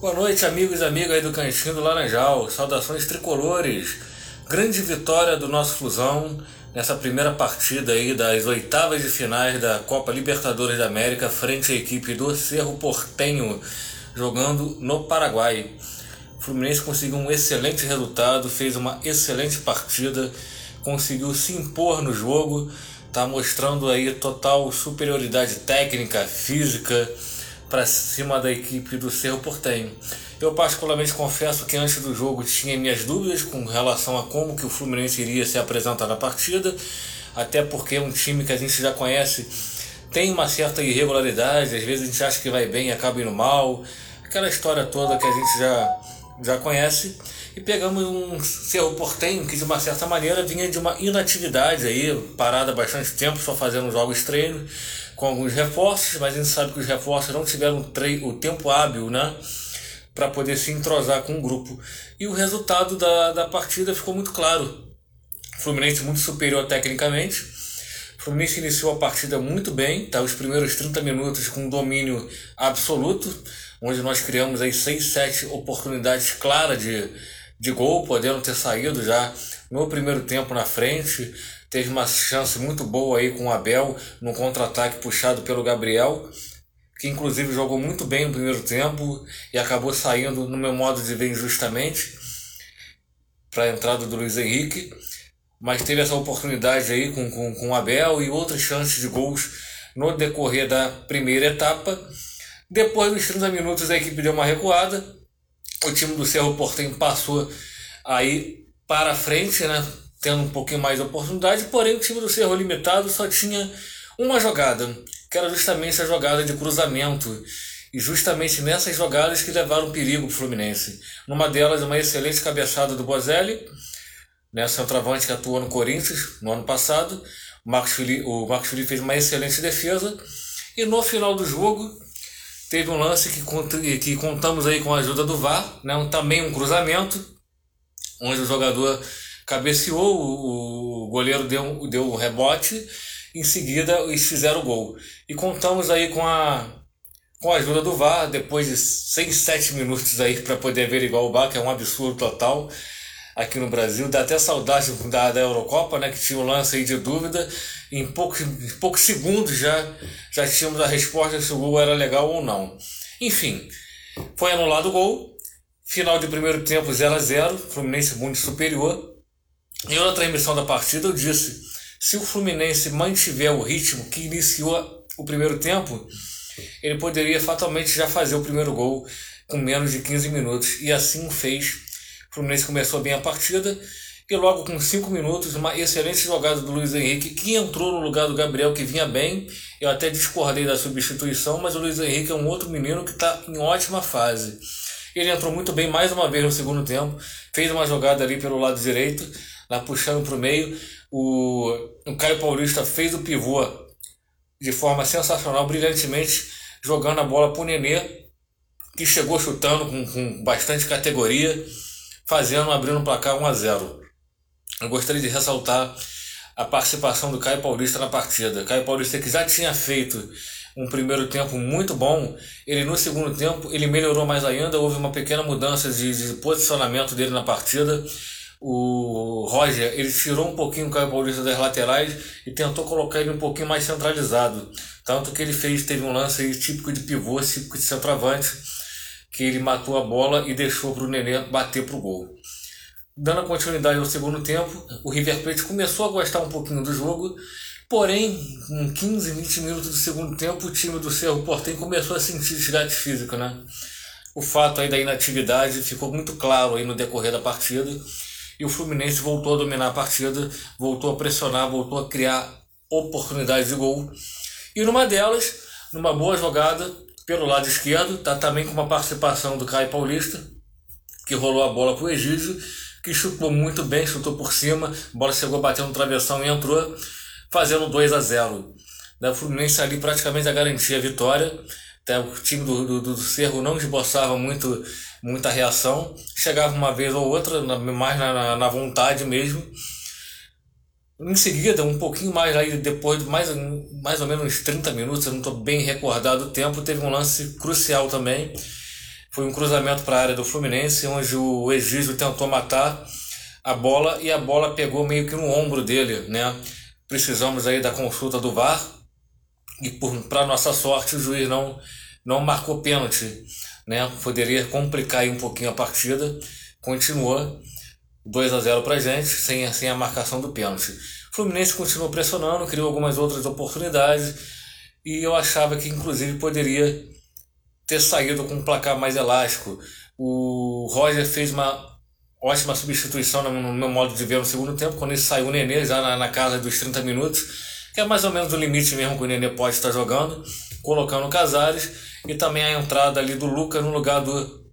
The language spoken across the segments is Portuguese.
Boa noite, amigos e amigas do Cantinho do Laranjal. Saudações tricolores. Grande vitória do nosso Flusão nessa primeira partida aí das oitavas de finais da Copa Libertadores da América frente à equipe do Cerro Portenho, jogando no Paraguai. O Fluminense conseguiu um excelente resultado, fez uma excelente partida, conseguiu se impor no jogo, está mostrando aí total superioridade técnica, física para cima da equipe do Cerro Portenho. Eu particularmente confesso que antes do jogo tinha minhas dúvidas com relação a como que o Fluminense iria se apresentar na partida, até porque é um time que a gente já conhece tem uma certa irregularidade, às vezes a gente acha que vai bem e acaba indo mal, aquela história toda que a gente já, já conhece. E pegamos um Cerro Portenho que de uma certa maneira vinha de uma inatividade aí, parada bastante tempo, só fazendo jogos treinos com alguns reforços, mas a gente sabe que os reforços não tiveram o tempo hábil, né? Para poder se entrosar com o grupo. E o resultado da, da partida ficou muito claro. Fluminense muito superior tecnicamente. Fluminense iniciou a partida muito bem, tá? Os primeiros 30 minutos com domínio absoluto, onde nós criamos aí 6, 7 oportunidades claras de, de gol, podendo ter saído já no primeiro tempo na frente teve uma chance muito boa aí com o Abel no contra-ataque puxado pelo Gabriel, que inclusive jogou muito bem no primeiro tempo e acabou saindo, no meu modo de ver, injustamente para a entrada do Luiz Henrique. Mas teve essa oportunidade aí com, com, com o Abel e outras chances de gols no decorrer da primeira etapa. Depois dos 30 minutos a equipe deu uma recuada. O time do Cerro Portenho passou aí para frente, né? Tendo um pouquinho mais de oportunidade, porém o time do Cerro Limitado só tinha uma jogada, que era justamente a jogada de cruzamento. E justamente nessas jogadas que levaram perigo para o Fluminense. Numa delas, uma excelente cabeçada do Bozelli, né, centroavante que atuou no Corinthians no ano passado. O Marcos o Marcos Felipe fez uma excelente defesa. E no final do jogo, teve um lance que, que contamos aí com a ajuda do VAR, né, também um cruzamento, onde o jogador cabeceou, o, goleiro deu, deu o rebote, em seguida eles fizeram o gol. E contamos aí com a, com a ajuda do VAR, depois de 6, 7 minutos aí para poder averiguar o VAR, que é um absurdo total aqui no Brasil. Dá até saudade da, da Eurocopa, né, que tinha um lance aí de dúvida. Em poucos, em poucos segundos já, já tínhamos a resposta se o gol era legal ou não. Enfim, foi anulado o gol. Final de primeiro tempo 0 a 0 Fluminense muito superior. Em outra transmissão da partida eu disse: se o Fluminense mantiver o ritmo que iniciou o primeiro tempo, ele poderia fatalmente já fazer o primeiro gol com menos de 15 minutos. E assim fez. O Fluminense começou bem a partida e logo com 5 minutos, uma excelente jogada do Luiz Henrique, que entrou no lugar do Gabriel, que vinha bem. Eu até discordei da substituição, mas o Luiz Henrique é um outro menino que está em ótima fase. Ele entrou muito bem mais uma vez no segundo tempo, fez uma jogada ali pelo lado direito, lá puxando para o meio. O, o Caio Paulista fez o pivô de forma sensacional, brilhantemente, jogando a bola para o Nenê, que chegou chutando com, com bastante categoria, fazendo, abrindo o placar 1 a 0 Eu gostaria de ressaltar a participação do Caio Paulista na partida. Caio Paulista que já tinha feito um primeiro tempo muito bom, ele no segundo tempo ele melhorou mais ainda, houve uma pequena mudança de, de posicionamento dele na partida o Roger ele tirou um pouquinho o Caio Paulista das laterais e tentou colocar ele um pouquinho mais centralizado. Tanto que ele fez, teve um lance aí, típico de pivô, típico de centroavante, que ele matou a bola e deixou para o Nenê bater para o gol. Dando continuidade ao segundo tempo, o River Plate começou a gostar um pouquinho do jogo, porém, com 15, 20 minutos do segundo tempo, o time do Cerro Portem começou a sentir desgaste físico, né? O fato aí da inatividade ficou muito claro aí no decorrer da partida e o Fluminense voltou a dominar a partida, voltou a pressionar, voltou a criar oportunidades de gol. E numa delas, numa boa jogada pelo lado esquerdo, tá também com uma participação do Caio Paulista, que rolou a bola para o Egídio, que chutou muito bem, chutou por cima, a bola chegou batendo no travessão e entrou, fazendo 2 a 0 O Fluminense ali praticamente a garantia a vitória. Até o time do, do, do Cerro não esboçava muito, muita reação. Chegava uma vez ou outra, na, mais na, na vontade mesmo. Em seguida, um pouquinho mais aí, depois de mais, mais ou menos 30 minutos, eu não estou bem recordado o tempo, teve um lance crucial também. Foi um cruzamento para a área do Fluminense, onde o Egídio tentou matar a bola e a bola pegou meio que no ombro dele, né? Precisamos aí da consulta do VAR e para nossa sorte o juiz não não marcou pênalti, né? Poderia complicar aí um pouquinho a partida. Continuou 2 a 0 para gente, sem, sem a marcação do pênalti. O Fluminense continuou pressionando, criou algumas outras oportunidades e eu achava que inclusive poderia ter saído com um placar mais elástico. O Roger fez uma ótima substituição no meu modo de ver no segundo tempo, quando ele saiu o Nenê já na, na casa dos 30 minutos, é mais ou menos o limite mesmo que o Nenê pode estar jogando, colocando o Casares e também a entrada ali do Luca no lugar do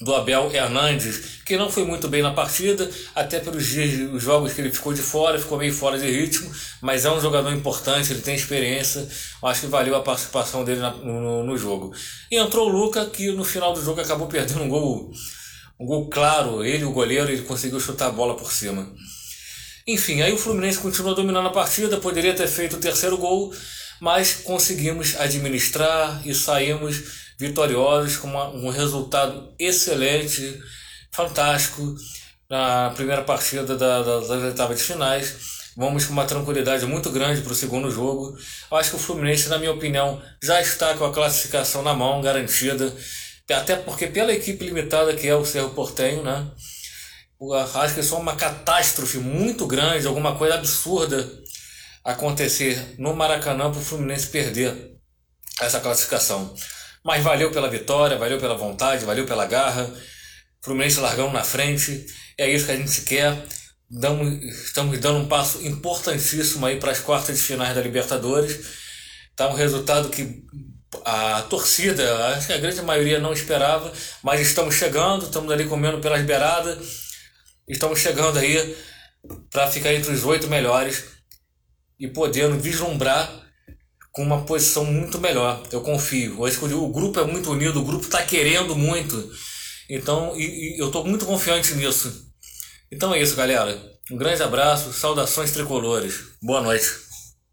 do Abel Hernandes, que não foi muito bem na partida, até pelos dias, os jogos que ele ficou de fora, ficou meio fora de ritmo, mas é um jogador importante, ele tem experiência, acho que valeu a participação dele na, no, no, jogo. E entrou o Luca, que no final do jogo acabou perdendo um gol, um gol claro, ele, o goleiro, ele conseguiu chutar a bola por cima. Enfim, aí o Fluminense continuou dominando a partida, poderia ter feito o terceiro gol, mas conseguimos administrar e saímos vitoriosos, com uma, um resultado excelente, fantástico na primeira partida da, da, das oitavas de finais. Vamos com uma tranquilidade muito grande para o segundo jogo. Eu acho que o Fluminense, na minha opinião, já está com a classificação na mão, garantida. Até porque, pela equipe limitada que é o Cerro Portenho, né? Acho que é só uma catástrofe muito grande, alguma coisa absurda acontecer no Maracanã para o Fluminense perder essa classificação. Mas valeu pela vitória, valeu pela vontade, valeu pela garra. Fluminense largamos na frente. É isso que a gente quer. Damos, estamos dando um passo importantíssimo aí para as quartas de finais da Libertadores. Tá um resultado que a torcida, acho que a grande maioria não esperava, mas estamos chegando, estamos ali comendo pelas beiradas. Estamos chegando aí para ficar entre os oito melhores e podendo vislumbrar com uma posição muito melhor. Eu confio. Eu o grupo é muito unido, o grupo está querendo muito. Então, e, e eu estou muito confiante nisso. Então é isso, galera. Um grande abraço, saudações tricolores. Boa noite.